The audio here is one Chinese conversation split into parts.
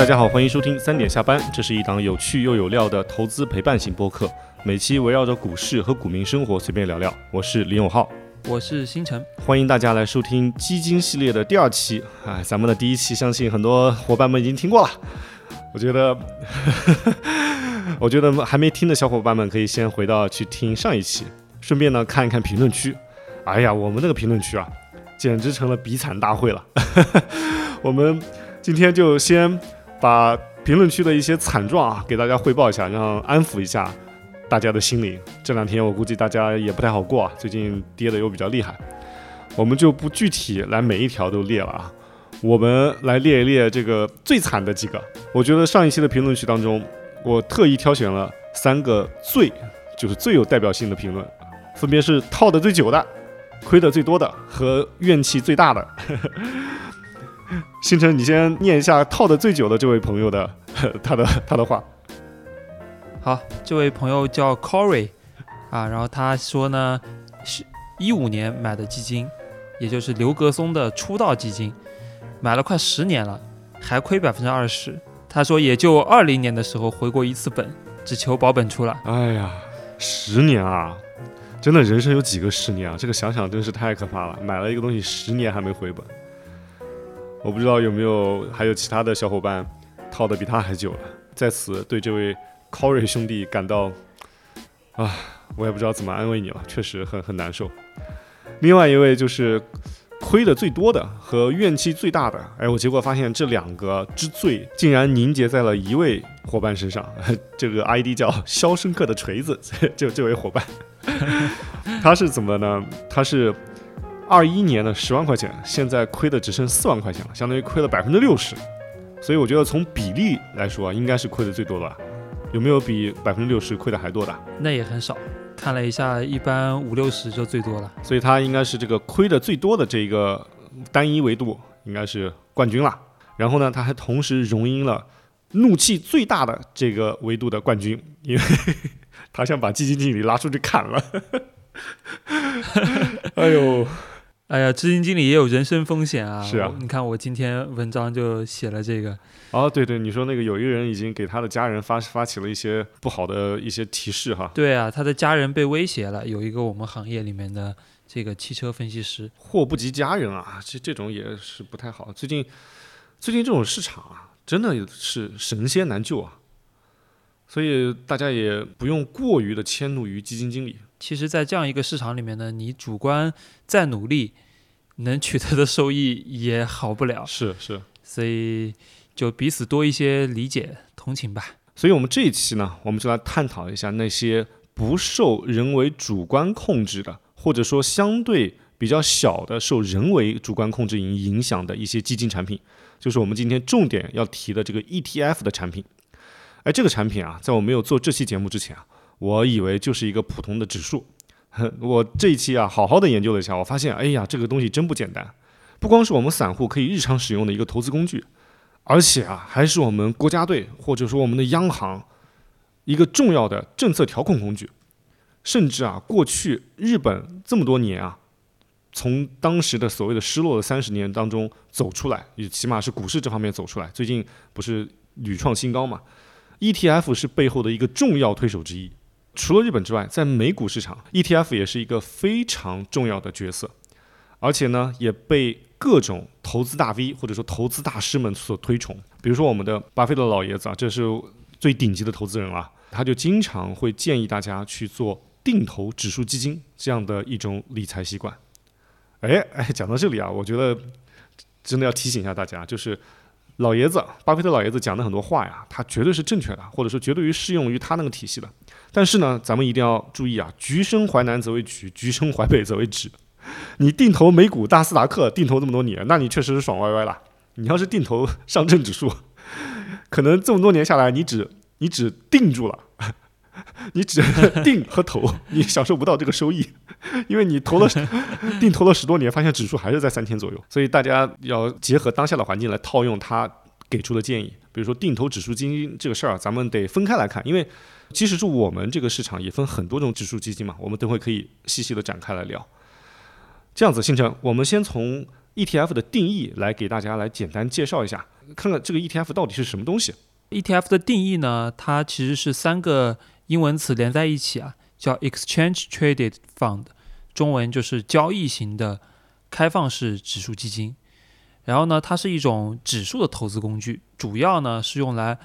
嗨，大家好，欢迎收听三点下班，这是一档有趣又有料的投资陪伴型播客，每期围绕着股市和股民生活随便聊聊。我是李永浩，我是星辰，欢迎大家来收听基金系列的第二期。哎，咱们的第一期相信很多伙伴们已经听过了，我觉得，我觉得还没听的小伙伴们可以先回到去听上一期，顺便呢看一看评论区。哎呀，我们那个评论区啊，简直成了比惨大会了。我们今天就先把评论区的一些惨状啊，给大家汇报一下，让安抚一下大家的心灵。这两天我估计大家也不太好过啊，最近跌的又比较厉害。我们就不具体来每一条都列了啊，我们来列一列这个最惨的几个。我觉得上一期的评论区当中，我特意挑选了三个最，就是最有代表性的评论，分别是套的最久的。亏的最多的和怨气最大的，星辰，你先念一下套的最久的这位朋友的 他的他的话。好，这位朋友叫 Corey 啊，然后他说呢，是一五年买的基金，也就是刘格松的出道基金，买了快十年了，还亏百分之二十。他说也就二零年的时候回过一次本，只求保本出来。哎呀，十年啊！真的人生有几个十年啊？这个想想真是太可怕了。买了一个东西十年还没回本，我不知道有没有还有其他的小伙伴套的比他还久了。在此对这位 Corey 兄弟感到啊，我也不知道怎么安慰你了，确实很很难受。另外一位就是亏的最多的和怨气最大的，哎，我结果发现这两个之最竟然凝结在了一位伙伴身上，这个 ID 叫《肖申克的锤子》，这这位伙伴。他是怎么呢？他是二一年的十万块钱，现在亏的只剩四万块钱了，相当于亏了百分之六十。所以我觉得从比例来说，应该是亏的最多的。有没有比百分之六十亏的还多的？那也很少。看了一下，一般五六十就最多了。所以他应该是这个亏的最多的这个单一维度，应该是冠军了。然后呢，他还同时荣膺了怒气最大的这个维度的冠军，因为。他想把基金经理拉出去砍了，哎呦，哎呀，基金经理也有人身风险啊！是啊，你看我今天文章就写了这个。哦，对对，你说那个有一个人已经给他的家人发发起了一些不好的一些提示哈。对啊，他的家人被威胁了。有一个我们行业里面的这个汽车分析师，祸不及家人啊，这这种也是不太好。最近最近这种市场啊，真的是神仙难救啊。所以大家也不用过于的迁怒于基金经理。其实，在这样一个市场里面呢，你主观再努力，能取得的收益也好不了。是是，所以就彼此多一些理解同情吧。所以我们这一期呢，我们就来探讨一下那些不受人为主观控制的，或者说相对比较小的受人为主观控制影影响的一些基金产品，就是我们今天重点要提的这个 ETF 的产品。哎，这个产品啊，在我没有做这期节目之前啊，我以为就是一个普通的指数。我这一期啊，好好的研究了一下，我发现，哎呀，这个东西真不简单。不光是我们散户可以日常使用的一个投资工具，而且啊，还是我们国家队或者说我们的央行一个重要的政策调控工具。甚至啊，过去日本这么多年啊，从当时的所谓的失落的三十年当中走出来，也起码是股市这方面走出来。最近不是屡创新高嘛？ETF 是背后的一个重要推手之一。除了日本之外，在美股市场，ETF 也是一个非常重要的角色，而且呢，也被各种投资大 V 或者说投资大师们所推崇。比如说我们的巴菲特老爷子啊，这是最顶级的投资人了，他就经常会建议大家去做定投指数基金这样的一种理财习惯。哎哎，讲到这里啊，我觉得真的要提醒一下大家，就是。老爷子，巴菲特老爷子讲的很多话呀，他绝对是正确的，或者说绝对于适用于他那个体系的。但是呢，咱们一定要注意啊，橘生淮南则为橘，橘生淮北则为枳。你定投美股大斯达克，定投这么多年，那你确实是爽歪歪了。你要是定投上证指数，可能这么多年下来，你只你只定住了。你只 定和投，你享受不到这个收益，因为你投了定投了十多年，发现指数还是在三千左右。所以大家要结合当下的环境来套用他给出的建议。比如说定投指数基金这个事儿，咱们得分开来看，因为即使是我们这个市场也分很多种指数基金嘛。我们等会可以细细的展开来聊。这样子，星辰，我们先从 ETF 的定义来给大家来简单介绍一下。看看这个 ETF 到底是什么东西。ETF 的定义呢，它其实是三个英文词连在一起啊，叫 Exchange Traded Fund，中文就是交易型的开放式指数基金。然后呢，它是一种指数的投资工具，主要呢是用来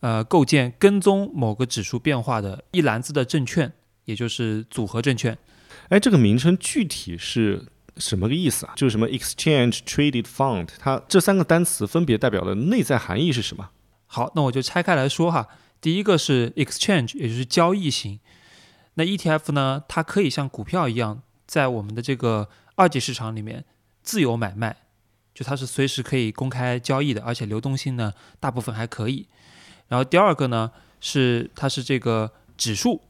呃构建跟踪某个指数变化的一篮子的证券，也就是组合证券。哎，这个名称具体是什么个意思啊？就是什么 Exchange Traded Fund，它这三个单词分别代表的内在含义是什么？好，那我就拆开来说哈。第一个是 exchange，也就是交易型。那 ETF 呢，它可以像股票一样，在我们的这个二级市场里面自由买卖，就它是随时可以公开交易的，而且流动性呢，大部分还可以。然后第二个呢，是它是这个指数，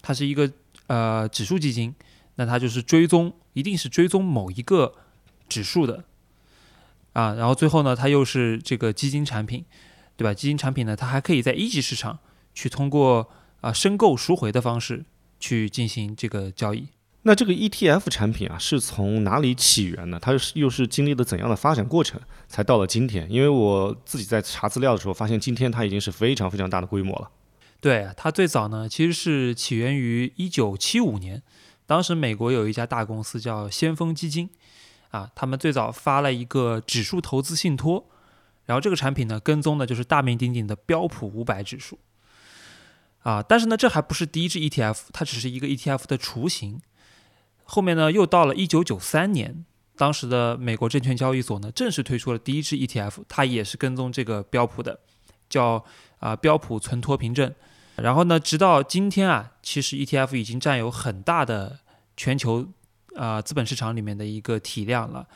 它是一个呃指数基金，那它就是追踪，一定是追踪某一个指数的啊。然后最后呢，它又是这个基金产品。对吧？基金产品呢，它还可以在一级市场去通过啊申购赎回的方式去进行这个交易。那这个 ETF 产品啊，是从哪里起源呢？它又是经历了怎样的发展过程，才到了今天？因为我自己在查资料的时候，发现今天它已经是非常非常大的规模了。对，它最早呢其实是起源于一九七五年，当时美国有一家大公司叫先锋基金，啊，他们最早发了一个指数投资信托。然后这个产品呢，跟踪的就是大名鼎鼎的标普五百指数，啊，但是呢，这还不是第一支 ETF，它只是一个 ETF 的雏形。后面呢，又到了一九九三年，当时的美国证券交易所呢，正式推出了第一支 ETF，它也是跟踪这个标普的，叫啊标普存托凭证。然后呢，直到今天啊，其实 ETF 已经占有很大的全球啊资本市场里面的一个体量了。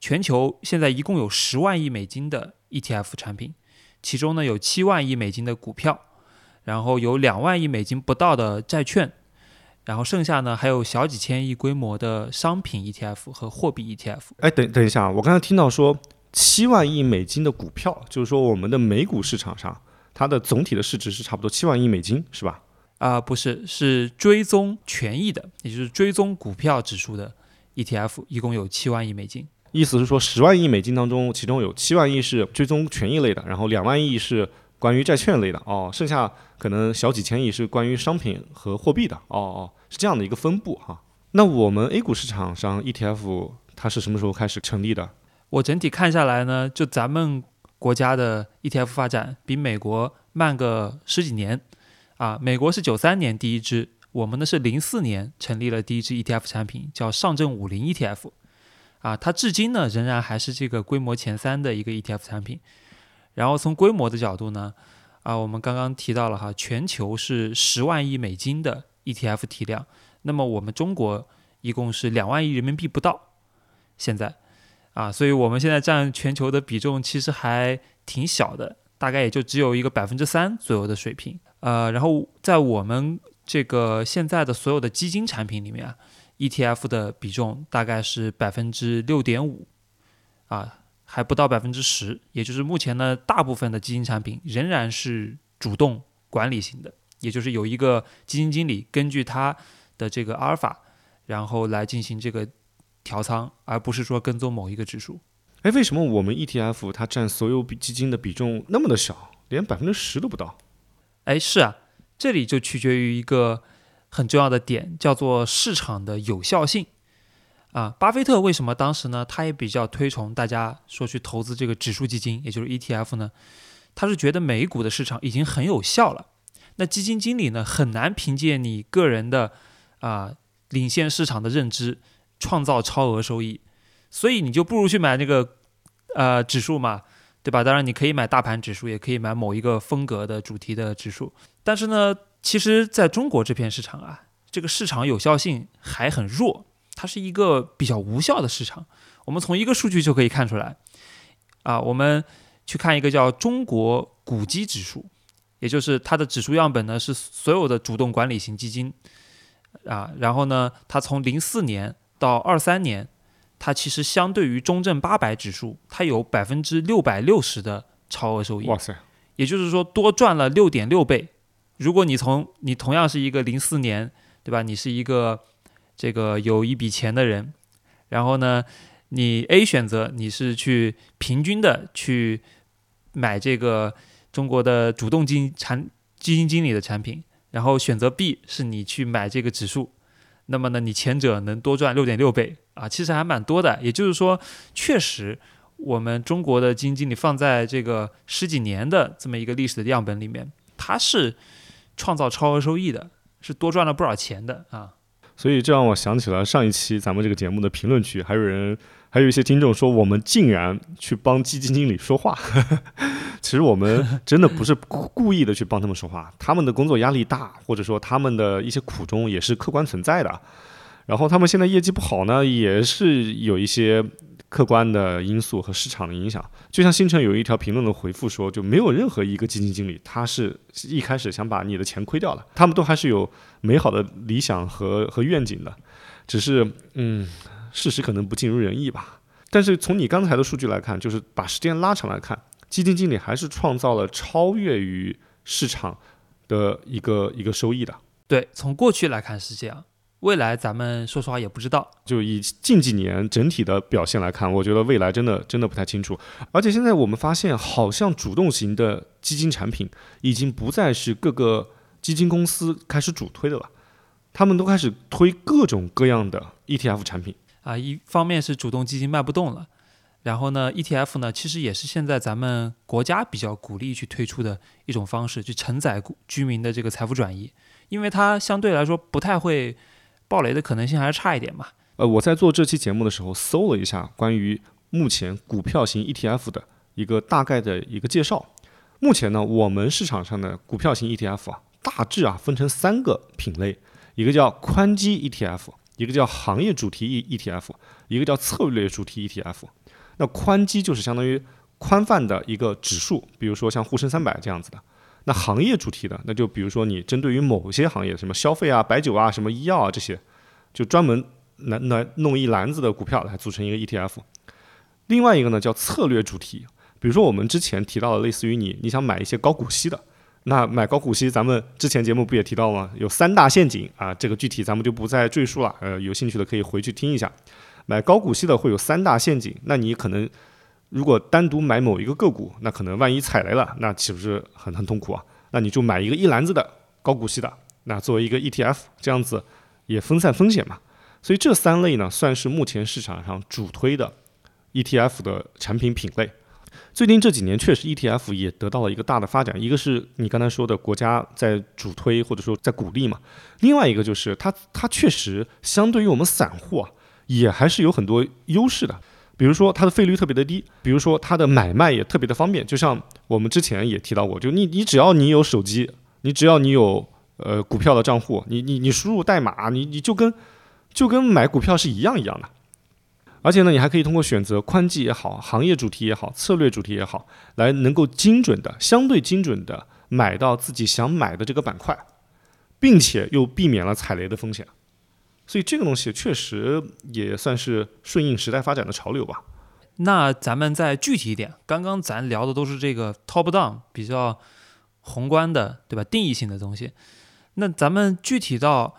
全球现在一共有十万亿美金的 ETF 产品，其中呢有七万亿美金的股票，然后有两万亿美金不到的债券，然后剩下呢还有小几千亿规模的商品 ETF 和货币 ETF。哎，等等一下，我刚才听到说七万亿美金的股票，就是说我们的美股市场上它的总体的市值是差不多七万亿美金，是吧？啊、不是，是追踪权益的，也就是追踪股票指数的 ETF，一共有七万亿美金。意思是说，十万亿美金当中，其中有七万亿是追踪权益类的，然后两万亿是关于债券类的，哦，剩下可能小几千亿是关于商品和货币的，哦哦，是这样的一个分布哈。那我们 A 股市场上 ETF 它是什么时候开始成立的？我整体看下来呢，就咱们国家的 ETF 发展比美国慢个十几年啊。美国是九三年第一支，我们呢是零四年成立了第一支 ETF 产品，叫上证五零 ETF。啊，它至今呢仍然还是这个规模前三的一个 ETF 产品。然后从规模的角度呢，啊，我们刚刚提到了哈，全球是十万亿美金的 ETF 体量，那么我们中国一共是两万亿人民币不到，现在啊，所以我们现在占全球的比重其实还挺小的，大概也就只有一个百分之三左右的水平。呃，然后在我们这个现在的所有的基金产品里面啊。ETF 的比重大概是百分之六点五，啊，还不到百分之十，也就是目前呢，大部分的基金产品仍然是主动管理型的，也就是有一个基金经理根据他的这个阿尔法，然后来进行这个调仓，而不是说跟踪某一个指数。哎，为什么我们 ETF 它占所有比基金的比重那么的小，连百分之十都不到？哎，是啊，这里就取决于一个。很重要的点叫做市场的有效性啊！巴菲特为什么当时呢？他也比较推崇大家说去投资这个指数基金，也就是 ETF 呢？他是觉得美股的市场已经很有效了，那基金经理呢很难凭借你个人的啊领先市场的认知创造超额收益，所以你就不如去买那个呃指数嘛，对吧？当然你可以买大盘指数，也可以买某一个风格的主题的指数，但是呢。其实，在中国这片市场啊，这个市场有效性还很弱，它是一个比较无效的市场。我们从一个数据就可以看出来，啊，我们去看一个叫中国股基指数，也就是它的指数样本呢是所有的主动管理型基金，啊，然后呢，它从零四年到二三年，它其实相对于中证八百指数，它有百分之六百六十的超额收益。哇塞！也就是说，多赚了六点六倍。如果你从你同样是一个零四年，对吧？你是一个这个有一笔钱的人，然后呢，你 A 选择你是去平均的去买这个中国的主动基金产基金经理的产品，然后选择 B 是你去买这个指数，那么呢，你前者能多赚六点六倍啊，其实还蛮多的。也就是说，确实我们中国的基金经理放在这个十几年的这么一个历史的样本里面，它是创造超额收益的，是多赚了不少钱的啊。所以这让我想起了上一期咱们这个节目的评论区，还有人，还有一些听众说我们竟然去帮基金经理说话。其实我们真的不是故意的去帮他们说话，他们的工作压力大，或者说他们的一些苦衷也是客观存在的。然后他们现在业绩不好呢，也是有一些客观的因素和市场的影响。就像星辰有一条评论的回复说，就没有任何一个基金经理他是一开始想把你的钱亏掉了，他们都还是有美好的理想和和愿景的，只是嗯，事实可能不尽如人意吧。但是从你刚才的数据来看，就是把时间拉长来看，基金经理还是创造了超越于市场的一个一个收益的。对，从过去来看是这样，未来咱们说实话也不知道。就以近几年整体的表现来看，我觉得未来真的真的不太清楚。而且现在我们发现，好像主动型的基金产品已经不再是各个基金公司开始主推的了，他们都开始推各种各样的 ETF 产品。啊，一方面是主动基金卖不动了，然后呢，ETF 呢其实也是现在咱们国家比较鼓励去推出的一种方式，去承载居民的这个财富转移，因为它相对来说不太会暴雷的可能性还是差一点吧。呃，我在做这期节目的时候搜了一下关于目前股票型 ETF 的一个大概的一个介绍。目前呢，我们市场上的股票型 ETF 啊，大致啊分成三个品类，一个叫宽基 ETF。一个叫行业主题 ETF，一个叫策略主题 ETF。那宽基就是相当于宽泛的一个指数，比如说像沪深三百这样子的。那行业主题的，那就比如说你针对于某些行业，什么消费啊、白酒啊、什么医药啊这些，就专门来来弄一篮子的股票来组成一个 ETF。另外一个呢叫策略主题，比如说我们之前提到的，类似于你你想买一些高股息的。那买高股息，咱们之前节目不也提到吗？有三大陷阱啊，这个具体咱们就不再赘述了。呃，有兴趣的可以回去听一下。买高股息的会有三大陷阱，那你可能如果单独买某一个个股，那可能万一踩雷了，那岂不是很很痛苦啊？那你就买一个一篮子的高股息的，那作为一个 ETF，这样子也分散风险嘛。所以这三类呢，算是目前市场上主推的 ETF 的产品品类。最近这几年确实 ETF 也得到了一个大的发展，一个是你刚才说的国家在主推或者说在鼓励嘛，另外一个就是它它确实相对于我们散户啊，也还是有很多优势的，比如说它的费率特别的低，比如说它的买卖也特别的方便，就像我们之前也提到过，就你你只要你有手机，你只要你有呃股票的账户，你你你输入代码，你你就跟就跟买股票是一样一样的。而且呢，你还可以通过选择宽基也好、行业主题也好、策略主题也好，来能够精准的、相对精准的买到自己想买的这个板块，并且又避免了踩雷的风险。所以这个东西确实也算是顺应时代发展的潮流吧。那咱们再具体一点，刚刚咱聊的都是这个 top down 比较宏观的，对吧？定义性的东西。那咱们具体到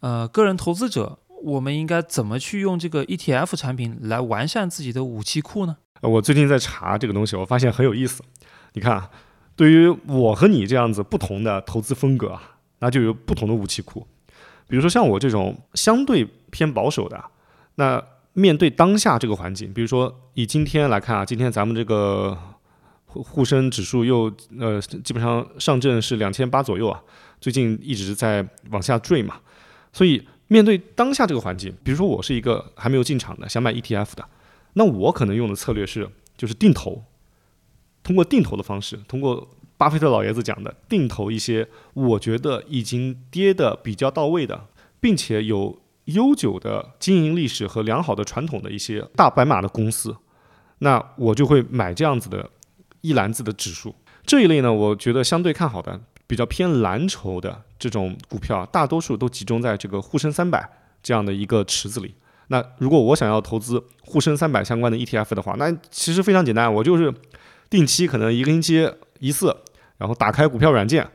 呃个人投资者。我们应该怎么去用这个 ETF 产品来完善自己的武器库呢？呃我最近在查这个东西，我发现很有意思。你看啊，对于我和你这样子不同的投资风格啊，那就有不同的武器库。比如说像我这种相对偏保守的，那面对当下这个环境，比如说以今天来看啊，今天咱们这个沪沪深指数又呃基本上上证是两千八左右啊，最近一直在往下坠嘛，所以。面对当下这个环境，比如说我是一个还没有进场的想买 ETF 的，那我可能用的策略是就是定投，通过定投的方式，通过巴菲特老爷子讲的定投一些我觉得已经跌的比较到位的，并且有悠久的经营历史和良好的传统的一些大白马的公司，那我就会买这样子的一篮子的指数。这一类呢，我觉得相对看好的。比较偏蓝筹的这种股票，大多数都集中在这个沪深三百这样的一个池子里。那如果我想要投资沪深三百相关的 ETF 的话，那其实非常简单，我就是定期可能一个星期一次，然后打开股票软件，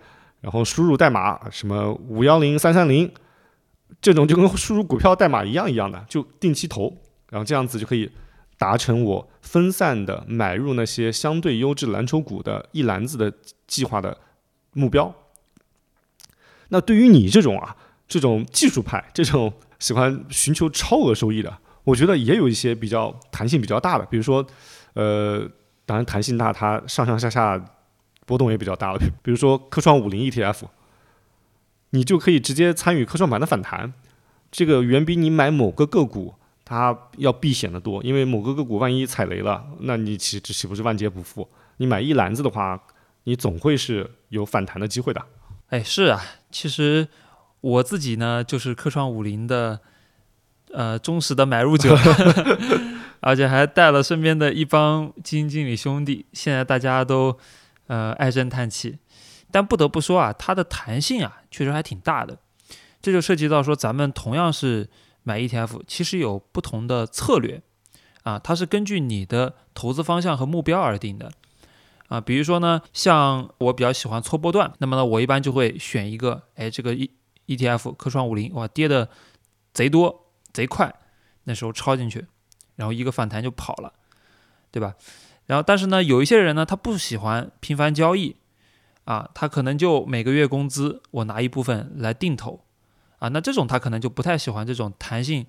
然后输入代码什么五幺零三三零，这种就跟输入股票代码一样一样的，就定期投，然后这样子就可以。达成我分散的买入那些相对优质蓝筹股的一篮子的计划的目标。那对于你这种啊，这种技术派，这种喜欢寻求超额收益的，我觉得也有一些比较弹性比较大的，比如说，呃，当然弹性大，它上上下下波动也比较大。比如说科创五零 ETF，你就可以直接参与科创板的反弹，这个远比你买某个个股它要避险的多，因为某个个股万一踩雷了，那你岂岂不是万劫不复？你买一篮子的话，你总会是有反弹的机会的。哎，是啊，其实我自己呢就是科创五零的呃忠实的买入者，而且还带了身边的一帮基金经理兄弟，现在大家都呃唉声叹气。但不得不说啊，它的弹性啊确实还挺大的，这就涉及到说咱们同样是买 ETF，其实有不同的策略啊，它是根据你的投资方向和目标而定的。啊，比如说呢，像我比较喜欢搓波段，那么呢，我一般就会选一个，哎，这个 E ETF 科创五零，哇，跌的贼多贼快，那时候抄进去，然后一个反弹就跑了，对吧？然后但是呢，有一些人呢，他不喜欢频繁交易，啊，他可能就每个月工资我拿一部分来定投，啊，那这种他可能就不太喜欢这种弹性，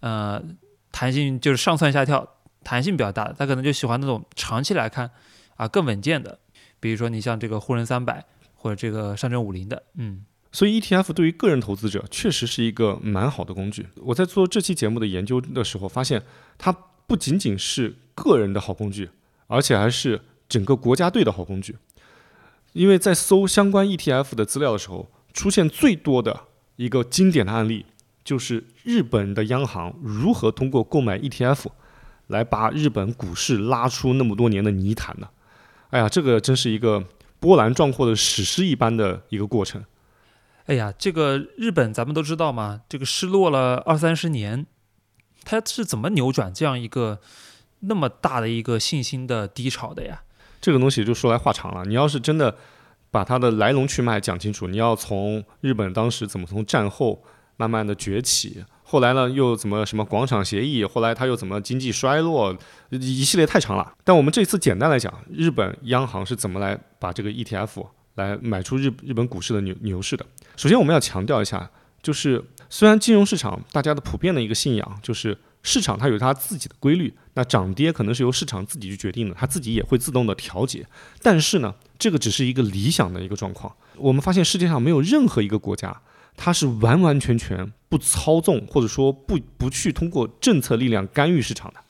呃，弹性就是上蹿下跳，弹性比较大，他可能就喜欢那种长期来看。啊，更稳健的，比如说你像这个沪深三百或者这个上证五零的，嗯，所以 ETF 对于个人投资者确实是一个蛮好的工具。我在做这期节目的研究的时候，发现它不仅仅是个人的好工具，而且还是整个国家队的好工具。因为在搜相关 ETF 的资料的时候，出现最多的一个经典的案例，就是日本的央行如何通过购买 ETF 来把日本股市拉出那么多年的泥潭呢。哎呀，这个真是一个波澜壮阔的史诗一般的一个过程。哎呀，这个日本咱们都知道嘛，这个失落了二三十年，它是怎么扭转这样一个那么大的一个信心的低潮的呀？这个东西就说来话长了。你要是真的把它的来龙去脉讲清楚，你要从日本当时怎么从战后慢慢的崛起。后来呢，又怎么什么广场协议？后来他又怎么经济衰落？一系列太长了。但我们这次简单来讲，日本央行是怎么来把这个 ETF 来买出日日本股市的牛牛市的？首先，我们要强调一下，就是虽然金融市场大家的普遍的一个信仰就是市场它有它自己的规律，那涨跌可能是由市场自己去决定的，它自己也会自动的调节。但是呢，这个只是一个理想的一个状况。我们发现世界上没有任何一个国家。它是完完全全不操纵，或者说不不去通过政策力量干预市场的。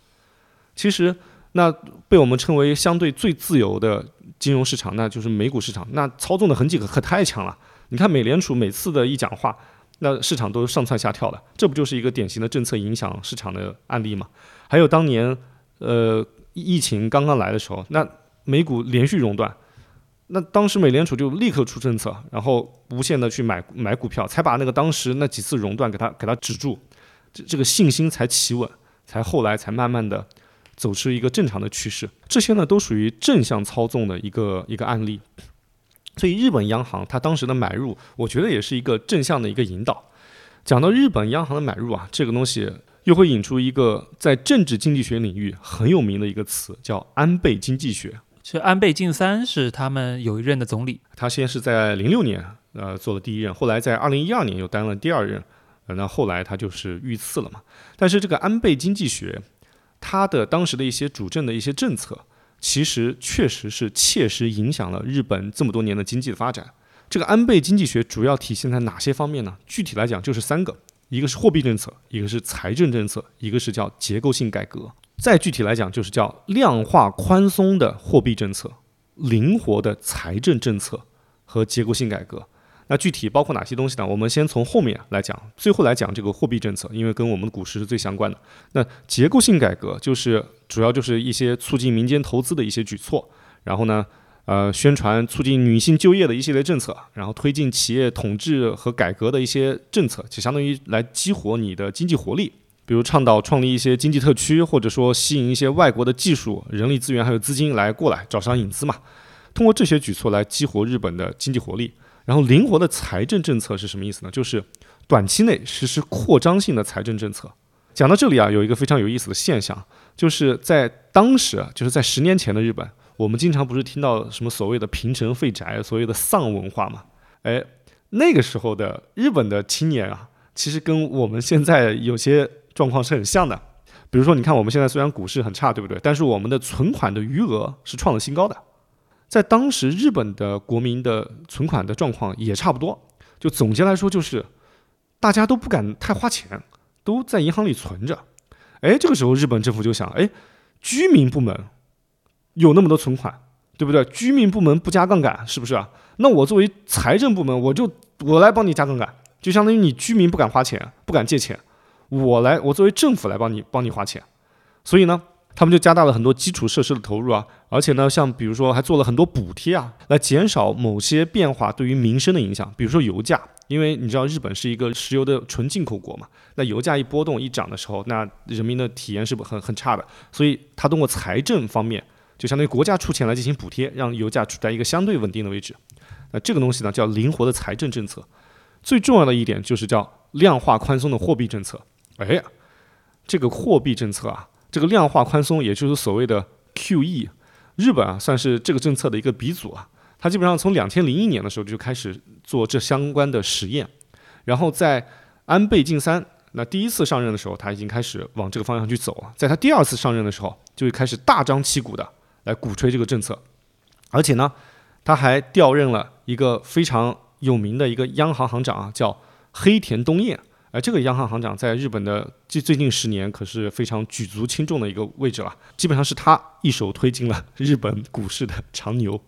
其实，那被我们称为相对最自由的金融市场，那就是美股市场。那操纵的痕迹可可太强了。你看美联储每次的一讲话，那市场都上蹿下跳的，这不就是一个典型的政策影响市场的案例吗？还有当年，呃，疫情刚刚来的时候，那美股连续熔断。那当时美联储就立刻出政策，然后无限的去买买股票，才把那个当时那几次熔断给它给它止住，这这个信心才企稳，才后来才慢慢的走出一个正常的趋势。这些呢都属于正向操纵的一个一个案例。所以日本央行它当时的买入，我觉得也是一个正向的一个引导。讲到日本央行的买入啊，这个东西又会引出一个在政治经济学领域很有名的一个词，叫安倍经济学。是安倍晋三是他们有一任的总理，他先是在零六年呃做了第一任，后来在二零一二年又担任第二任，呃，那后来他就是遇刺了嘛。但是这个安倍经济学，他的当时的一些主政的一些政策，其实确实是切实影响了日本这么多年的经济的发展。这个安倍经济学主要体现在哪些方面呢？具体来讲就是三个，一个是货币政策，一个是财政政策，一个是叫结构性改革。再具体来讲，就是叫量化宽松的货币政策、灵活的财政政策和结构性改革。那具体包括哪些东西呢？我们先从后面来讲，最后来讲这个货币政策，因为跟我们的股市是最相关的。那结构性改革就是主要就是一些促进民间投资的一些举措，然后呢，呃，宣传促进女性就业的一系列政策，然后推进企业统治和改革的一些政策，就相当于来激活你的经济活力。比如倡导创立一些经济特区，或者说吸引一些外国的技术、人力资源还有资金来过来招商引资嘛。通过这些举措来激活日本的经济活力。然后灵活的财政政策是什么意思呢？就是短期内实施扩张性的财政政策。讲到这里啊，有一个非常有意思的现象，就是在当时啊，就是在十年前的日本，我们经常不是听到什么所谓的平成废宅，所谓的丧文化嘛？哎，那个时候的日本的青年啊，其实跟我们现在有些状况是很像的。比如说，你看我们现在虽然股市很差，对不对？但是我们的存款的余额是创了新高的。在当时，日本的国民的存款的状况也差不多。就总结来说，就是大家都不敢太花钱，都在银行里存着。哎，这个时候日本政府就想，哎，居民部门有那么多存款，对不对？居民部门不加杠杆，是不是？那我作为财政部门，我就我来帮你加杠杆，就相当于你居民不敢花钱，不敢借钱。我来，我作为政府来帮你帮你花钱，所以呢，他们就加大了很多基础设施的投入啊，而且呢，像比如说还做了很多补贴啊，来减少某些变化对于民生的影响，比如说油价，因为你知道日本是一个石油的纯进口国嘛，那油价一波动一涨的时候，那人民的体验是很很差的，所以他通过财政方面，就相当于国家出钱来进行补贴，让油价处在一个相对稳定的位置，那这个东西呢叫灵活的财政政策，最重要的一点就是叫量化宽松的货币政策。哎，这个货币政策啊，这个量化宽松，也就是所谓的 QE，日本啊算是这个政策的一个鼻祖啊。它基本上从两千零一年的时候就开始做这相关的实验，然后在安倍晋三那第一次上任的时候，他已经开始往这个方向去走了。在他第二次上任的时候，就会开始大张旗鼓的来鼓吹这个政策，而且呢，他还调任了一个非常有名的一个央行行长啊，叫黑田东彦。而这个央行行长在日本的最最近十年可是非常举足轻重的一个位置了，基本上是他一手推进了 日本股市的长牛。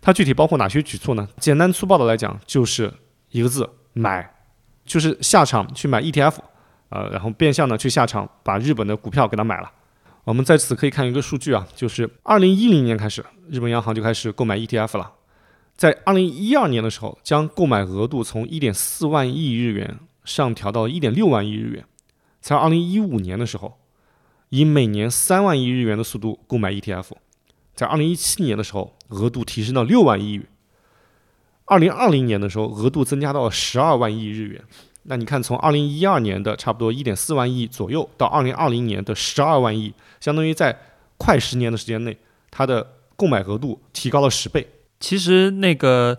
它具体包括哪些举措呢？简单粗暴的来讲，就是一个字买，就是下场去买 ETF，呃，然后变相的去下场把日本的股票给它买了。我们在此可以看一个数据啊，就是二零一零年开始，日本央行就开始购买 ETF 了，在二零一二年的时候，将购买额度从一点四万亿日元。上调到一点六万亿日元，在二零一五年的时候，以每年三万亿日元的速度购买 ETF，在二零一七年的时候，额度提升到六万亿日元，二零二零年的时候，额度增加到了十二万亿日元。那你看，从二零一二年的差不多一点四万亿左右，到二零二零年的十二万亿，相当于在快十年的时间内，它的购买额度提高了十倍。其实那个。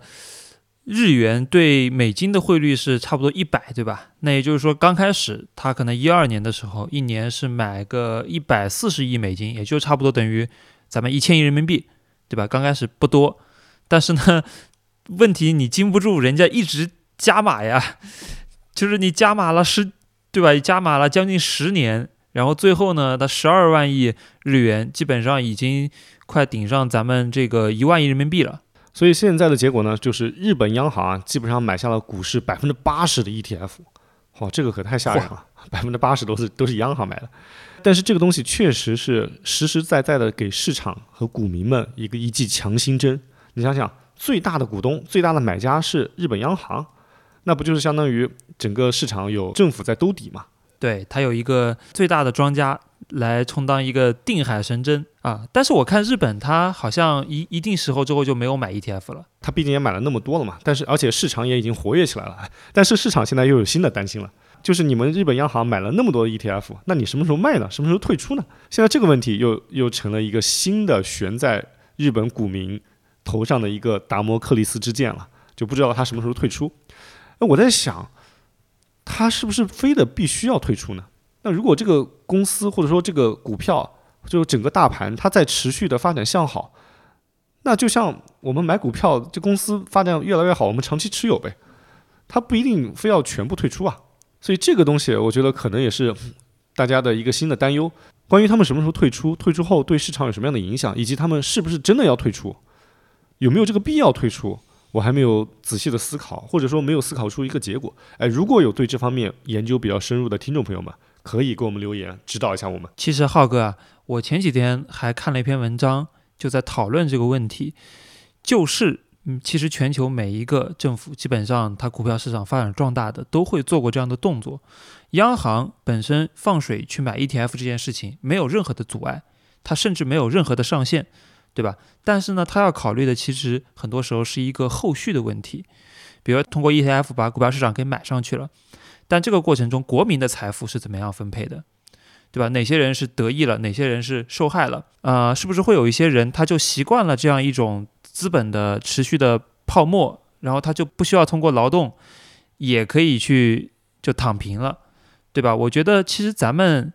日元对美金的汇率是差不多一百，对吧？那也就是说，刚开始他可能一二年的时候，一年是买个一百四十亿美金，也就差不多等于咱们一千亿人民币，对吧？刚开始不多，但是呢，问题你经不住人家一直加码呀，就是你加码了十，对吧？加码了将近十年，然后最后呢，他十二万亿日元基本上已经快顶上咱们这个一万亿人民币了。所以现在的结果呢，就是日本央行啊，基本上买下了股市百分之八十的 ETF，哇，这个可太吓人了，百分之八十都是都是央行买的。但是这个东西确实是实实在在的给市场和股民们一个一剂强心针。你想想，最大的股东、最大的买家是日本央行，那不就是相当于整个市场有政府在兜底嘛？对，它有一个最大的庄家。来充当一个定海神针啊！但是我看日本，它好像一一定时候之后就没有买 ETF 了。它毕竟也买了那么多了嘛，但是而且市场也已经活跃起来了。但是市场现在又有新的担心了，就是你们日本央行买了那么多 ETF，那你什么时候卖呢？什么时候退出呢？现在这个问题又又成了一个新的悬在日本股民头上的一个达摩克里斯之剑了，就不知道他什么时候退出。那我在想，他是不是非得必须要退出呢？那如果这个公司或者说这个股票，就整个大盘它在持续的发展向好，那就像我们买股票，这公司发展越来越好，我们长期持有呗，它不一定非要全部退出啊。所以这个东西，我觉得可能也是大家的一个新的担忧。关于他们什么时候退出，退出后对市场有什么样的影响，以及他们是不是真的要退出，有没有这个必要退出，我还没有仔细的思考，或者说没有思考出一个结果。哎，如果有对这方面研究比较深入的听众朋友们。可以给我们留言指导一下我们。其实浩哥啊，我前几天还看了一篇文章，就在讨论这个问题。就是，嗯，其实全球每一个政府，基本上它股票市场发展壮大的，都会做过这样的动作。央行本身放水去买 ETF 这件事情，没有任何的阻碍，它甚至没有任何的上限，对吧？但是呢，它要考虑的其实很多时候是一个后续的问题，比如通过 ETF 把股票市场给买上去了。但这个过程中，国民的财富是怎么样分配的，对吧？哪些人是得益了，哪些人是受害了？呃，是不是会有一些人他就习惯了这样一种资本的持续的泡沫，然后他就不需要通过劳动也可以去就躺平了，对吧？我觉得其实咱们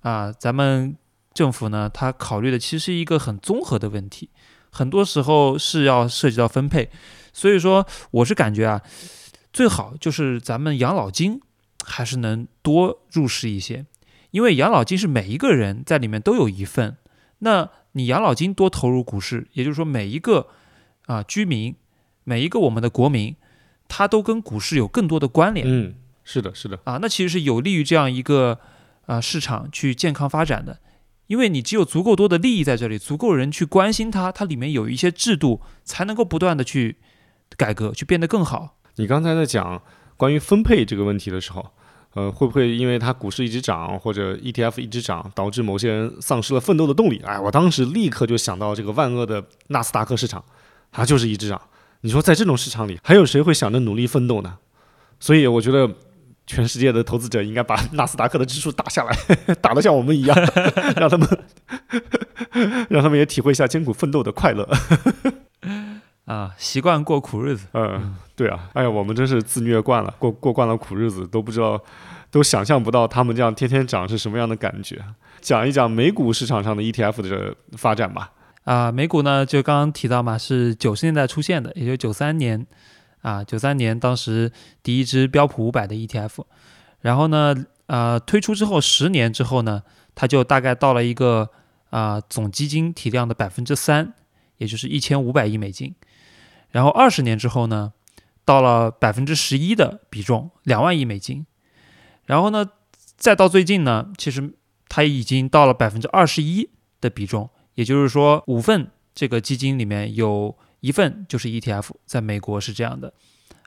啊，咱们政府呢，他考虑的其实是一个很综合的问题，很多时候是要涉及到分配，所以说我是感觉啊，最好就是咱们养老金还是能多入市一些。因为养老金是每一个人在里面都有一份，那你养老金多投入股市，也就是说每一个啊居民，每一个我们的国民，他都跟股市有更多的关联。嗯，是的，是的。啊，那其实是有利于这样一个啊市场去健康发展的，因为你只有足够多的利益在这里，足够人去关心它，它里面有一些制度，才能够不断的去改革，去变得更好。你刚才在讲关于分配这个问题的时候。呃，会不会因为它股市一直涨，或者 ETF 一直涨，导致某些人丧失了奋斗的动力？哎，我当时立刻就想到这个万恶的纳斯达克市场，它就是一直涨。你说在这种市场里，还有谁会想着努力奋斗呢？所以我觉得，全世界的投资者应该把纳斯达克的指数打下来，打得像我们一样，让他们，让他们也体会一下艰苦奋斗的快乐。啊，习惯过苦日子。嗯，对啊，哎呀，我们真是自虐惯了，过过惯了苦日子，都不知道，都想象不到他们这样天天涨是什么样的感觉。讲一讲美股市场上的 ETF 的发展吧。啊，美股呢，就刚刚提到嘛，是九十年代出现的，也就九三年，啊，九三年当时第一支标普五百的 ETF，然后呢，呃，推出之后十年之后呢，它就大概到了一个啊总基金体量的百分之三，也就是一千五百亿美金。然后二十年之后呢，到了百分之十一的比重，两万亿美金。然后呢，再到最近呢，其实它已经到了百分之二十一的比重，也就是说五份这个基金里面有一份就是 ETF，在美国是这样的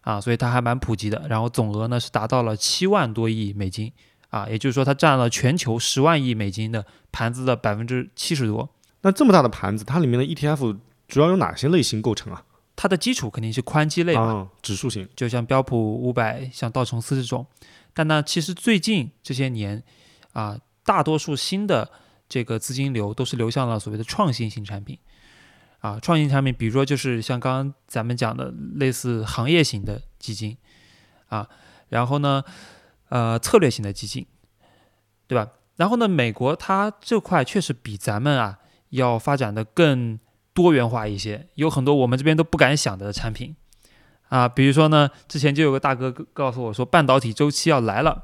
啊，所以它还蛮普及的。然后总额呢是达到了七万多亿美金啊，也就是说它占了全球十万亿美金的盘子的百分之七十多。那这么大的盘子，它里面的 ETF 主要有哪些类型构成啊？它的基础肯定是宽基类嘛，指数型，就像标普五百、像道琼斯这种。但呢，其实最近这些年，啊，大多数新的这个资金流都是流向了所谓的创新型产品。啊，创新产品，比如说就是像刚刚咱们讲的类似行业型的基金，啊，然后呢，呃，策略型的基金，对吧？然后呢，美国它这块确实比咱们啊要发展的更。多元化一些，有很多我们这边都不敢想的产品。啊，比如说呢，之前就有个大哥告诉我说，半导体周期要来了，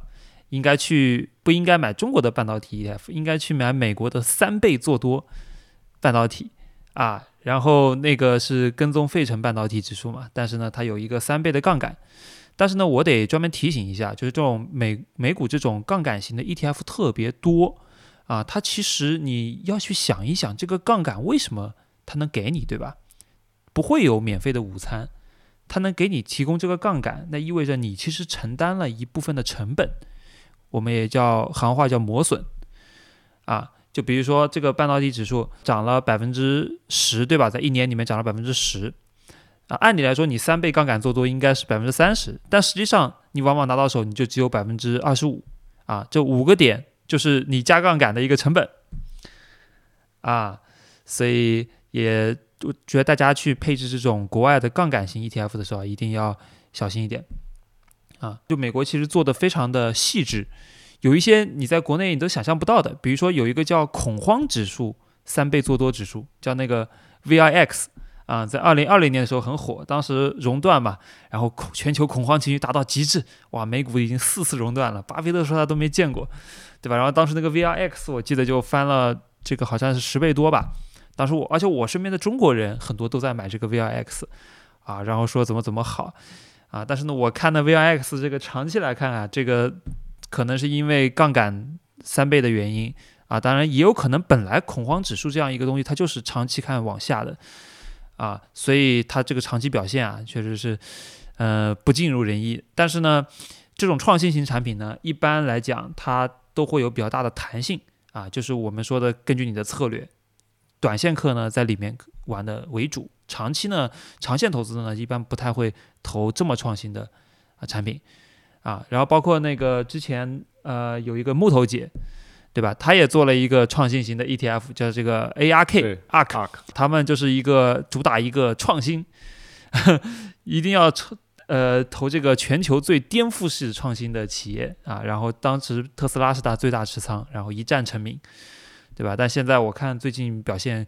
应该去不应该买中国的半导体 ETF，应该去买美国的三倍做多半导体。啊，然后那个是跟踪费城半导体指数嘛，但是呢，它有一个三倍的杠杆，但是呢，我得专门提醒一下，就是这种美美股这种杠杆型的 ETF 特别多。啊，它其实你要去想一想，这个杠杆为什么？它能给你，对吧？不会有免费的午餐，它能给你提供这个杠杆，那意味着你其实承担了一部分的成本，我们也叫行话叫磨损啊。就比如说这个半导体指数涨了百分之十，对吧？在一年里面涨了百分之十啊。按理来说，你三倍杠杆做多应该是百分之三十，但实际上你往往拿到手你就只有百分之二十五啊。这五个点就是你加杠杆的一个成本啊，所以。也我觉得大家去配置这种国外的杠杆型 ETF 的时候，一定要小心一点啊！就美国其实做的非常的细致，有一些你在国内你都想象不到的，比如说有一个叫恐慌指数三倍做多指数，叫那个 VIX 啊，在二零二零年的时候很火，当时熔断嘛，然后全球恐慌情绪达到极致，哇，美股已经四次熔断了，巴菲特说他都没见过，对吧？然后当时那个 VIX 我记得就翻了这个好像是十倍多吧。当时我，而且我身边的中国人很多都在买这个 VIX，啊，然后说怎么怎么好，啊，但是呢，我看的 VIX 这个长期来看啊，这个可能是因为杠杆三倍的原因啊，当然也有可能本来恐慌指数这样一个东西它就是长期看往下的，啊，所以它这个长期表现啊确实是呃不尽如人意。但是呢，这种创新型产品呢，一般来讲它都会有比较大的弹性啊，就是我们说的根据你的策略。短线客呢，在里面玩的为主，长期呢，长线投资呢，一般不太会投这么创新的啊产品啊。然后包括那个之前呃有一个木头姐，对对吧？他也做了一个创新型的 ETF，叫这个 ARK ARK，ARK 他们就是一个主打一个创新，一定要投呃投这个全球最颠覆式创新的企业啊。然后当时特斯拉是他最大持仓，然后一战成名，对吧？但现在我看最近表现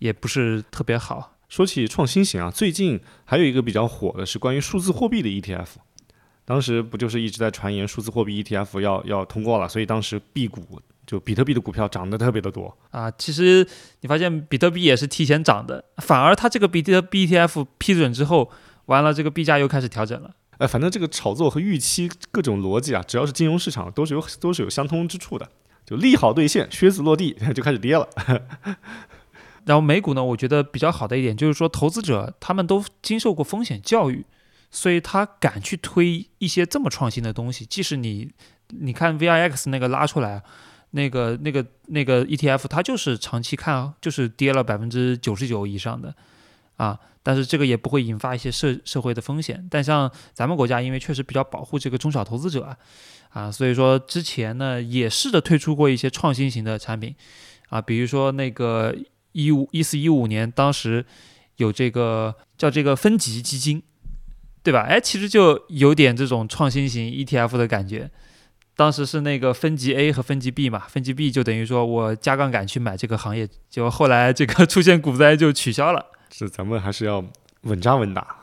也不是特别好。说起创新型啊，最近还有一个比较火的是关于数字货币的 ETF。当时不就是一直在传言数字货币 ETF 要要通过了，所以当时 B 股就比特币的股票涨得特别的多。啊，其实你发现比特币也是提前涨的，反而它这个比特币 ETF 批准之后，完了这个币价又开始调整了。哎，反正这个炒作和预期各种逻辑啊，只要是金融市场都是有都是有相通之处的。就利好兑现，靴子落地 就开始跌了。然后美股呢，我觉得比较好的一点就是说，投资者他们都经受过风险教育，所以他敢去推一些这么创新的东西。即使你你看 VIX 那个拉出来，那个那个那个 ETF，它就是长期看啊就是跌了百分之九十九以上的啊，但是这个也不会引发一些社社会的风险。但像咱们国家，因为确实比较保护这个中小投资者啊，啊，所以说之前呢也试着推出过一些创新型的产品啊，比如说那个。一五一四一五年，当时有这个叫这个分级基金，对吧？哎，其实就有点这种创新型 ETF 的感觉。当时是那个分级 A 和分级 B 嘛，分级 B 就等于说我加杠杆去买这个行业，结果后来这个 出现股灾就取消了。是咱们还是要稳扎稳打，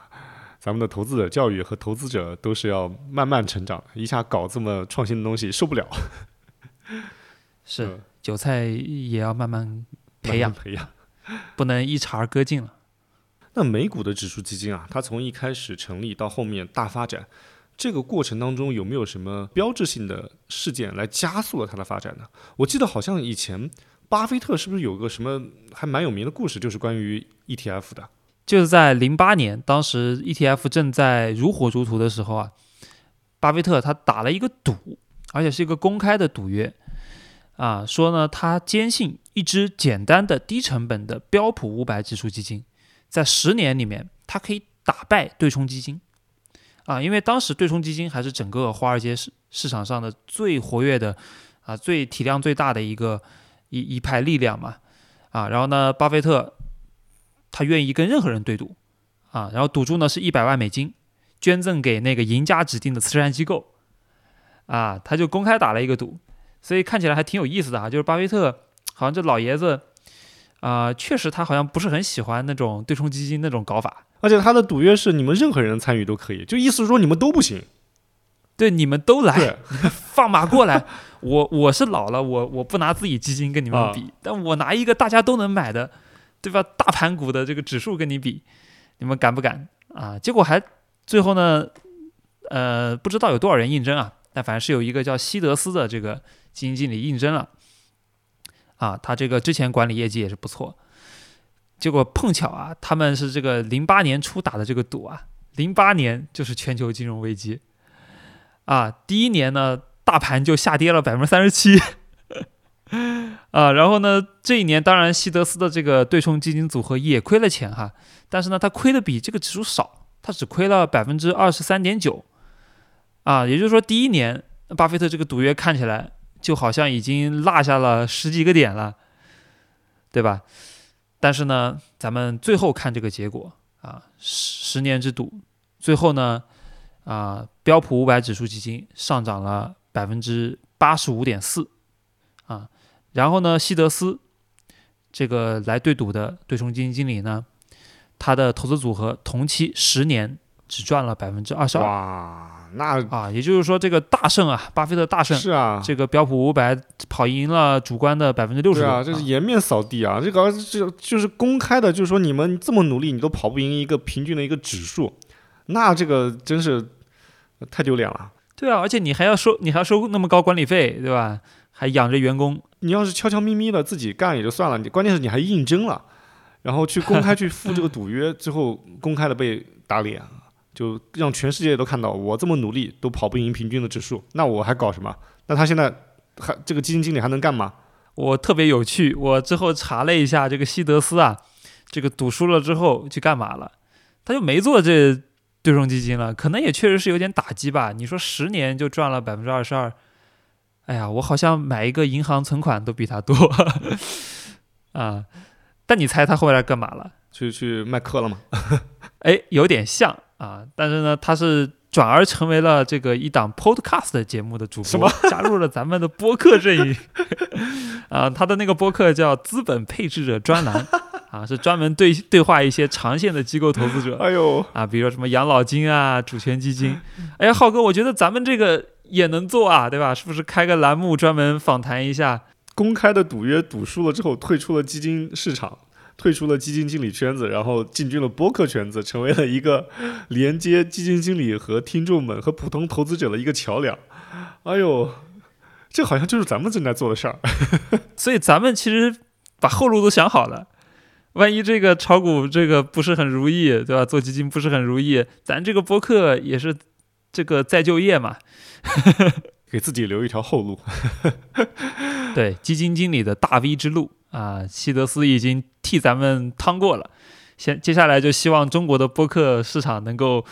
咱们的投资者教育和投资者都是要慢慢成长，一下搞这么创新的东西受不了。是嗯韭菜也要慢慢培养，培养。不能一茬儿割尽了。那美股的指数基金啊，它从一开始成立到后面大发展，这个过程当中有没有什么标志性的事件来加速了它的发展呢？我记得好像以前巴菲特是不是有个什么还蛮有名的故事，就是关于 ETF 的。就是在零八年，当时 ETF 正在如火如荼的时候啊，巴菲特他打了一个赌，而且是一个公开的赌约啊，说呢他坚信一只简单的低成本的标普五百指数基金，在十年里面它可以打败对冲基金啊，因为当时对冲基金还是整个华尔街市市场上的最活跃的啊、最体量最大的一个一一派力量嘛啊，然后呢，巴菲特。他愿意跟任何人对赌啊，然后赌注呢是一百万美金，捐赠给那个赢家指定的慈善机构啊，他就公开打了一个赌，所以看起来还挺有意思的啊。就是巴菲特好像这老爷子啊、确实他好像不是很喜欢那种对冲基金那种搞法。而且他的赌约是你们任何人参与都可以，就意思是说你们都不行。对，你们都来，对，放马过来。我我是老了，我我不拿自己基金跟你们比，但我拿一个大家都能买的，对吧？大盘股的这个指数跟你比，你们敢不敢啊？结果还最后呢，呃，不知道有多少人应征啊，但反正是有一个叫西德斯的这个基金经理应征了，啊，他这个之前管理业绩也是不错。结果碰巧啊，他们是这个零八年初打的这个赌啊，零八年就是全球金融危机。啊，第一年呢，大盘就下跌了百分之三十七，啊，然后呢，这一年当然西德斯的这个对冲基金组合也亏了钱哈，但是呢，它亏的比这个指数少，它只亏了百分之二十三点九，啊，也就是说第一年巴菲特这个赌约看起来就好像已经落下了十几个点了，对吧？但是呢，咱们最后看这个结果啊，十十年之赌，最后呢。啊，标普五百指数基金上涨了百分之八十五点四，啊，然后呢，西德斯这个来对赌的对冲基金经理呢，他的投资组合同期十年只赚了百分之二十二，哇，那啊，也就是说这个大胜啊，巴菲特大胜，是啊，这个标普五百跑赢了主观的百分之六十，对啊，这是颜面扫地啊！这个这就是公开的，就是说你们这么努力，你都跑不赢一个平均的一个指数，那这个真是太丢脸了。对啊，而且你还要收，你还要收那么高管理费，对吧？还养着员工，你要是悄悄咪咪的自己干也就算了，你关键是你还应征了，然后去公开去付这个 赌约，最后公开的被打脸，就让全世界都看到我这么努力都跑不赢平均的指数，那我还搞什么？那他现在还这个基金经理还能干嘛？我特别有趣，我之后查了一下这个西德斯啊，这个赌输了之后去干嘛了？他就没做这对冲基金了，可能也确实是有点打击吧。你说十年就赚了百分之二十二，哎呀，我好像买一个银行存款都比他多啊。但你猜他后来干嘛了？去去卖课了吗？哎，有点像啊，但是呢，他是转而成为了这个一档 podcast 节目的主播，加入了咱们的播客阵营。啊，他的那个播客叫《资本配置者专栏》，啊，是专门对对话一些长线的机构投资者。哎呦，啊，比如说什么养老金啊、主权基金。哎呀，浩哥，我觉得咱们这个也能做啊，对吧？是不是开个栏目专门访谈一下？公开的赌约赌输了之后，退出了基金市场。退出了基金经理圈子，然后进军了播客圈子，成为了一个连接基金经理和听众们和普通投资者的一个桥梁。哎呦，这好像就是咱们正在做的事儿。所以咱们其实把后路都想好了，万一这个炒股这个不是很如意，对吧？做基金不是很如意，咱这个播客也是这个再就业嘛，给自己留一条后路。对，基金经理的大 V 之路。啊，希德斯已经替咱们趟过了，先接下来就希望中国的播客市场能够，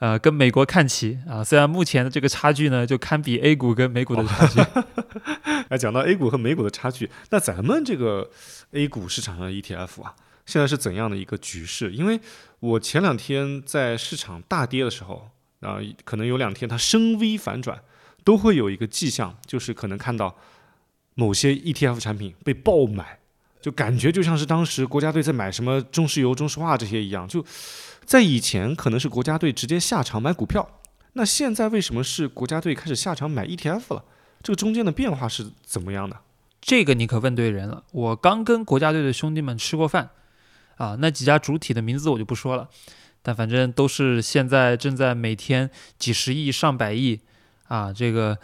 呃，跟美国看齐啊。虽然目前的这个差距呢，就堪比 A 股跟美股的差距。哎，讲到 A 股和美股的差距，那咱们这个 A 股市场上的 ETF 啊，现在是怎样的一个局势？因为我前两天在市场大跌的时候，啊，可能有两天它升 V 反转，都会有一个迹象，就是可能看到。某些 ETF 产品被爆买，就感觉就像是当时国家队在买什么中石油、中石化这些一样。就在以前，可能是国家队直接下场买股票，那现在为什么是国家队开始下场买 ETF 了？这个中间的变化是怎么样的？这个你可问对人了。我刚跟国家队的兄弟们吃过饭，啊，那几家主体的名字我就不说了，但反正都是现在正在每天几十亿、上百亿啊，这个。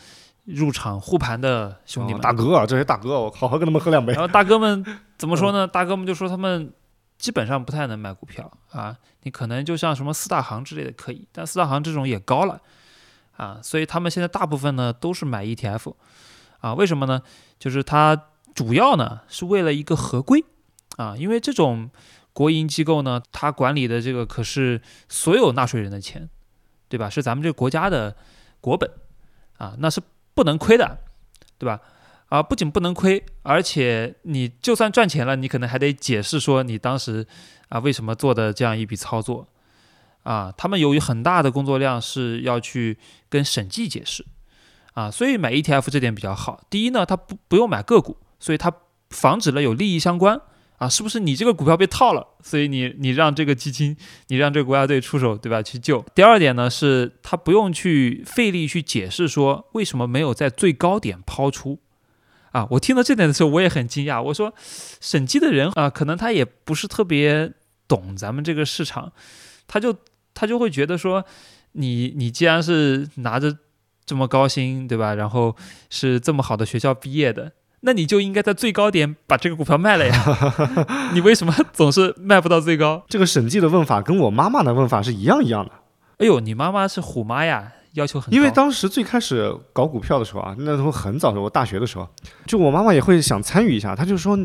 入场护盘的兄弟们，大哥啊，这些大哥，我好好跟他们喝两杯。然后大哥们怎么说呢？大哥们就说他们基本上不太能买股票啊，你可能就像什么四大行之类的可以，但四大行这种也高了啊，所以他们现在大部分呢都是买 ETF 啊，为什么呢？就是它主要呢是为了一个合规啊，因为这种国营机构呢，它管理的这个可是所有纳税人的钱，对吧？是咱们这个国家的国本啊，那是。不能亏的，对吧？啊，不仅不能亏，而且你就算赚钱了，你可能还得解释说你当时啊为什么做的这样一笔操作啊。他们由于很大的工作量是要去跟审计解释啊，所以买 ETF 这点比较好。第一呢，它不不用买个股，所以它防止了有利益相关。啊，是不是你这个股票被套了，所以你你让这个基金，你让这个国家队出手，对吧？去救。第二点呢，是他不用去费力去解释说为什么没有在最高点抛出。啊，我听到这点的时候，我也很惊讶。我说，审计的人啊，可能他也不是特别懂咱们这个市场，他就他就会觉得说，你你既然是拿着这么高薪，对吧？然后是这么好的学校毕业的。那你就应该在最高点把这个股票卖了呀！你为什么总是卖不到最高？这个审计的问法跟我妈妈的问法是一样一样的。哎呦，你妈妈是虎妈呀，要求很。因为当时最开始搞股票的时候啊，那时候很早的时候，我大学的时候，就我妈妈也会想参与一下，她就说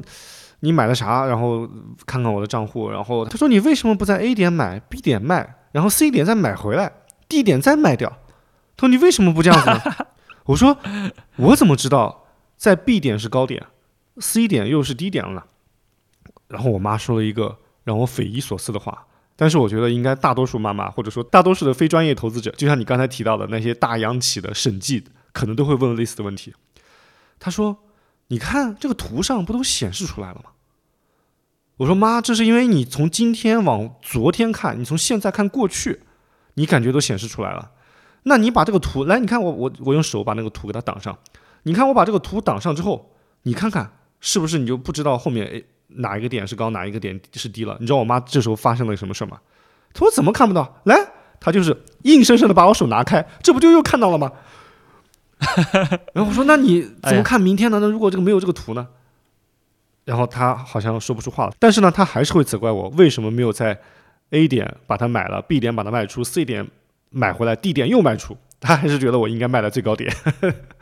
你买了啥，然后看看我的账户，然后她说你为什么不在 A 点买，B 点卖，然后 C 点再买回来，D 点再卖掉？她说你为什么不这样子呢？我说我怎么知道？在 B 点是高点，C 点又是低点了呢。然后我妈说了一个让我匪夷所思的话，但是我觉得应该大多数妈妈或者说大多数的非专业投资者，就像你刚才提到的那些大央企的审计，可能都会问类似的问题。她说：“你看这个图上不都显示出来了吗？”我说：“妈，这是因为你从今天往昨天看，你从现在看过去，你感觉都显示出来了。那你把这个图来，你看我我我用手把那个图给它挡上。”你看我把这个图挡上之后，你看看是不是你就不知道后面诶哪一个点是高，哪一个点是低了？你知道我妈这时候发生了什么事吗？她说怎么看不到？来，她就是硬生生的把我手拿开，这不就又看到了吗？然后我说那你怎么看明天呢？那如果这个没有这个图呢？然后她好像说不出话了，但是呢，她还是会责怪我为什么没有在 A 点把它买了，B 点把它卖出，C 点买回来，D 点又卖出，她还是觉得我应该卖在最高点。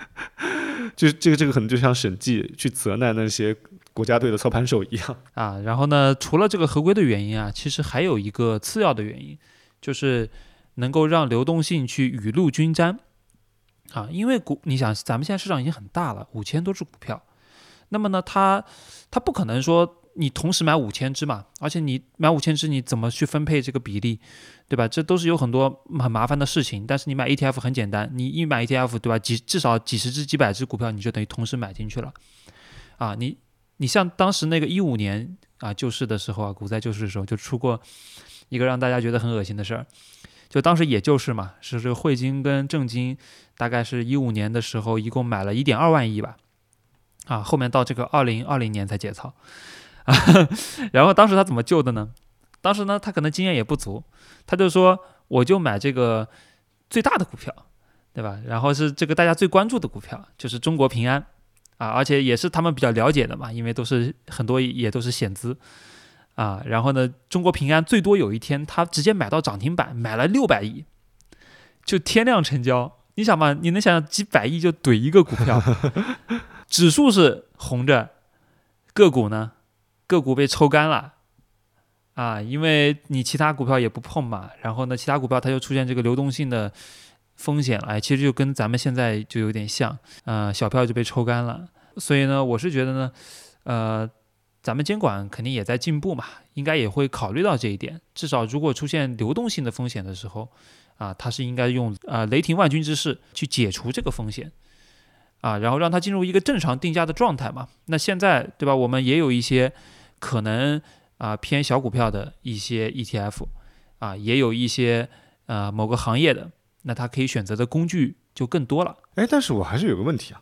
就这个这个可能就像审计去责难那些国家队的操盘手一样啊。然后呢，除了这个合规的原因啊，其实还有一个次要的原因，就是能够让流动性去雨露均沾啊，因为股你想，咱们现在市场已经很大了，五千多只股票，那么呢，它它不可能说你同时买五千只嘛，而且你买五千只，你怎么去分配这个比例，对吧？这都是有很多很麻烦的事情。但是你买 ETF 很简单，你一买 ETF，对吧？几至少几十只、几百只股票，你就等于同时买进去了，啊，你你像当时那个一五年啊救市的时候啊，股灾救市的时候，就出过一个让大家觉得很恶心的事儿。就当时也就是嘛，是这个汇金跟正金，大概是一五年的时候，一共买了一点二万亿吧，啊，后面到这个二零二零年才解操，啊，然后当时他怎么救的呢？当时呢，他可能经验也不足，他就说我就买这个最大的股票，对吧？然后是这个大家最关注的股票，就是中国平安，啊，而且也是他们比较了解的嘛，因为都是很多也都是险资。啊，然后呢，中国平安最多有一天，他直接买到涨停板，买了六百亿，就天量成交。你想嘛，你能想象几百亿就怼一个股票，指数是红着，个股呢，个股被抽干了啊，因为你其他股票也不碰嘛。然后呢，其他股票它就出现这个流动性的风险了，哎，其实就跟咱们现在就有点像，呃，小票就被抽干了。所以呢，我是觉得呢，呃。咱们监管肯定也在进步嘛，应该也会考虑到这一点。至少如果出现流动性的风险的时候，啊，它是应该用啊雷霆万钧之势去解除这个风险，啊，然后让它进入一个正常定价的状态嘛。那现在对吧？我们也有一些可能啊偏小股票的一些 ETF，啊，也有一些呃某个行业的，那他可以选择的工具就更多了。哎，但是我还是有个问题啊。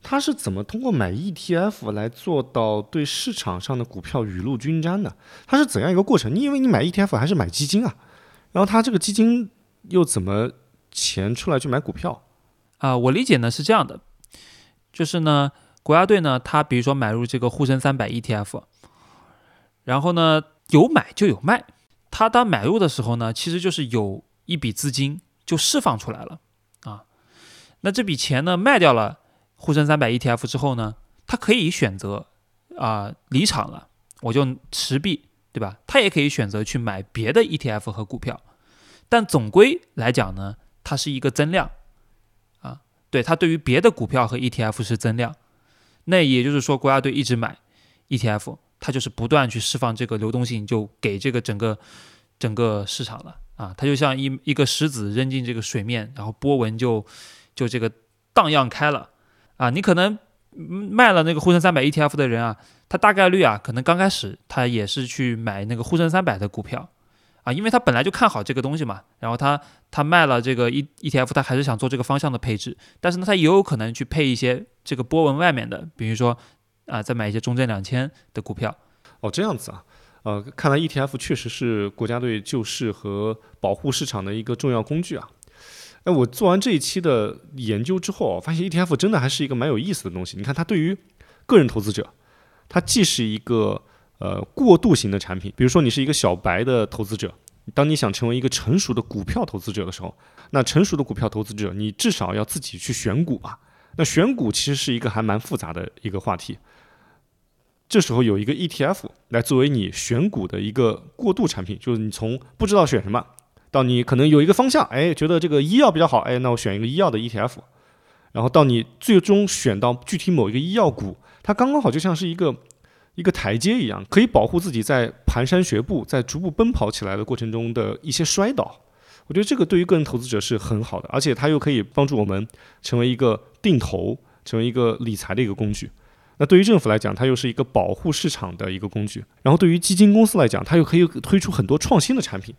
他是怎么通过买 ETF 来做到对市场上的股票雨露均沾的？它是怎样一个过程？你以为你买 ETF 还是买基金啊？然后他这个基金又怎么钱出来去买股票？啊，我理解呢是这样的，就是呢国家队呢，他比如说买入这个沪深三百 ETF，然后呢有买就有卖，他当买入的时候呢，其实就是有一笔资金就释放出来了啊，那这笔钱呢卖掉了。沪深三百 ETF 之后呢，他可以选择啊离场了，我就持币，对吧？他也可以选择去买别的 ETF 和股票，但总归来讲呢，它是一个增量啊，对它对于别的股票和 ETF 是增量，那也就是说国家队一直买 ETF，它就是不断去释放这个流动性，就给这个整个整个市场了啊，它就像一一个石子扔进这个水面，然后波纹就就这个荡漾开了。啊，你可能卖了那个沪深三百 ETF 的人啊，他大概率啊，可能刚开始他也是去买那个沪深三百的股票，啊，因为他本来就看好这个东西嘛，然后他他卖了这个 E ETF，他还是想做这个方向的配置，但是呢，他也有可能去配一些这个波纹外面的，比如说啊，再买一些中证两千的股票。哦，这样子啊，呃，看来 ETF 确实是国家队救市和保护市场的一个重要工具啊。哎，我做完这一期的研究之后，发现 ETF 真的还是一个蛮有意思的东西。你看，它对于个人投资者，它既是一个呃过渡型的产品。比如说，你是一个小白的投资者，当你想成为一个成熟的股票投资者的时候，那成熟的股票投资者，你至少要自己去选股吧。那选股其实是一个还蛮复杂的一个话题。这时候有一个 ETF 来作为你选股的一个过渡产品，就是你从不知道选什么。到你可能有一个方向，哎，觉得这个医药比较好，哎，那我选一个医药的 ETF，然后到你最终选到具体某一个医药股，它刚刚好就像是一个一个台阶一样，可以保护自己在蹒跚学步、在逐步奔跑起来的过程中的一些摔倒。我觉得这个对于个人投资者是很好的，而且它又可以帮助我们成为一个定投、成为一个理财的一个工具。那对于政府来讲，它又是一个保护市场的一个工具。然后对于基金公司来讲，它又可以推出很多创新的产品。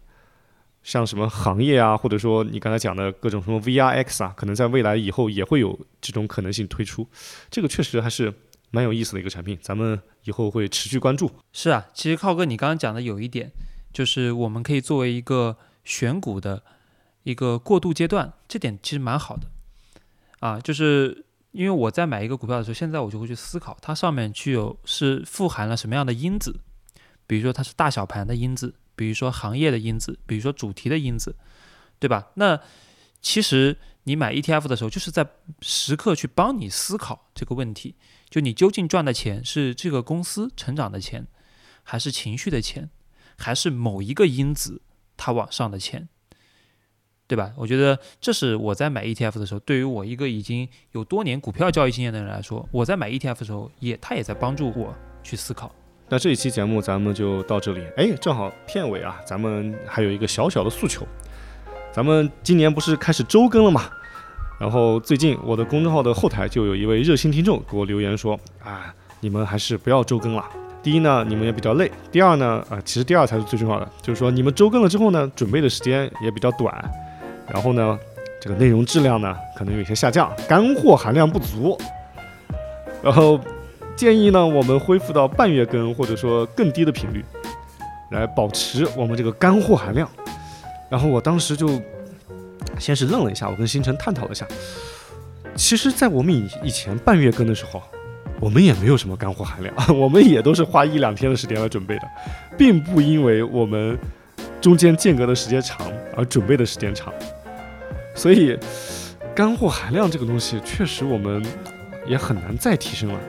像什么行业啊，或者说你刚才讲的各种什么 VRX 啊，可能在未来以后也会有这种可能性推出。这个确实还是蛮有意思的一个产品，咱们以后会持续关注。是啊，其实浩哥你刚刚讲的有一点，就是我们可以作为一个选股的一个过渡阶段，这点其实蛮好的。啊，就是因为我在买一个股票的时候，现在我就会去思考它上面具有是富含了什么样的因子，比如说它是大小盘的因子。比如说行业的因子，比如说主题的因子，对吧？那其实你买 ETF 的时候，就是在时刻去帮你思考这个问题：就你究竟赚的钱是这个公司成长的钱，还是情绪的钱，还是某一个因子它往上的钱？对吧？我觉得这是我在买 ETF 的时候，对于我一个已经有多年股票交易经验的人来说，我在买 ETF 的时候，也他也在帮助我去思考。那这一期节目咱们就到这里，哎，正好片尾啊，咱们还有一个小小的诉求，咱们今年不是开始周更了嘛？然后最近我的公众号的后台就有一位热心听众给我留言说，啊，你们还是不要周更了。第一呢，你们也比较累；第二呢，啊，其实第二才是最重要的，就是说你们周更了之后呢，准备的时间也比较短，然后呢，这个内容质量呢可能有些下降，干货含量不足，然后。建议呢，我们恢复到半月更，或者说更低的频率，来保持我们这个干货含量。然后我当时就先是愣了一下，我跟星辰探讨了一下。其实，在我们以以前半月更的时候，我们也没有什么干货含量，我们也都是花一两天的时间来准备的，并不因为我们中间间隔的时间长而准备的时间长。所以，干货含量这个东西，确实我们也很难再提升了。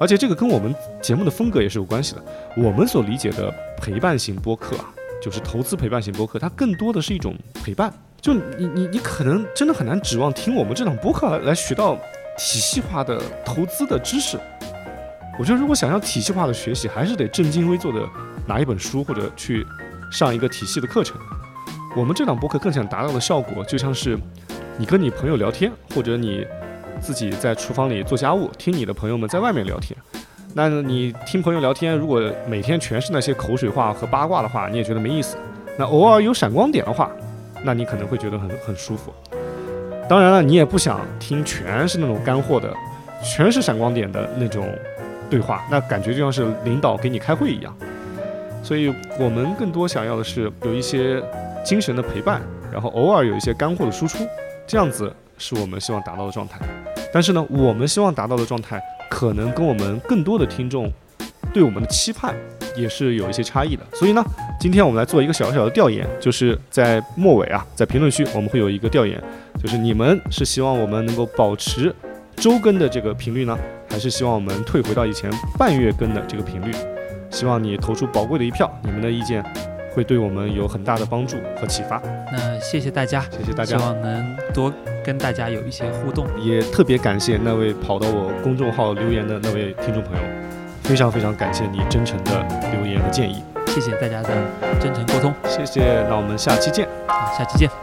而且这个跟我们节目的风格也是有关系的。我们所理解的陪伴型播客啊，就是投资陪伴型播客，它更多的是一种陪伴。就你你你可能真的很难指望听我们这档播客来来学到体系化的投资的知识。我觉得如果想要体系化的学习，还是得正襟危坐的拿一本书或者去上一个体系的课程。我们这档播客更想达到的效果，就像是你跟你朋友聊天，或者你。自己在厨房里做家务，听你的朋友们在外面聊天。那你听朋友聊天，如果每天全是那些口水话和八卦的话，你也觉得没意思。那偶尔有闪光点的话，那你可能会觉得很很舒服。当然了，你也不想听全是那种干货的，全是闪光点的那种对话，那感觉就像是领导给你开会一样。所以我们更多想要的是有一些精神的陪伴，然后偶尔有一些干货的输出，这样子是我们希望达到的状态。但是呢，我们希望达到的状态，可能跟我们更多的听众对我们的期盼也是有一些差异的。所以呢，今天我们来做一个小小的调研，就是在末尾啊，在评论区我们会有一个调研，就是你们是希望我们能够保持周更的这个频率呢，还是希望我们退回到以前半月更的这个频率？希望你投出宝贵的一票，你们的意见会对我们有很大的帮助和启发。那谢谢大家，谢谢大家，希望能多。跟大家有一些互动，也特别感谢那位跑到我公众号留言的那位听众朋友，非常非常感谢你真诚的留言和建议，谢谢大家的真诚沟通，谢谢，那我们下期见，好，下期见。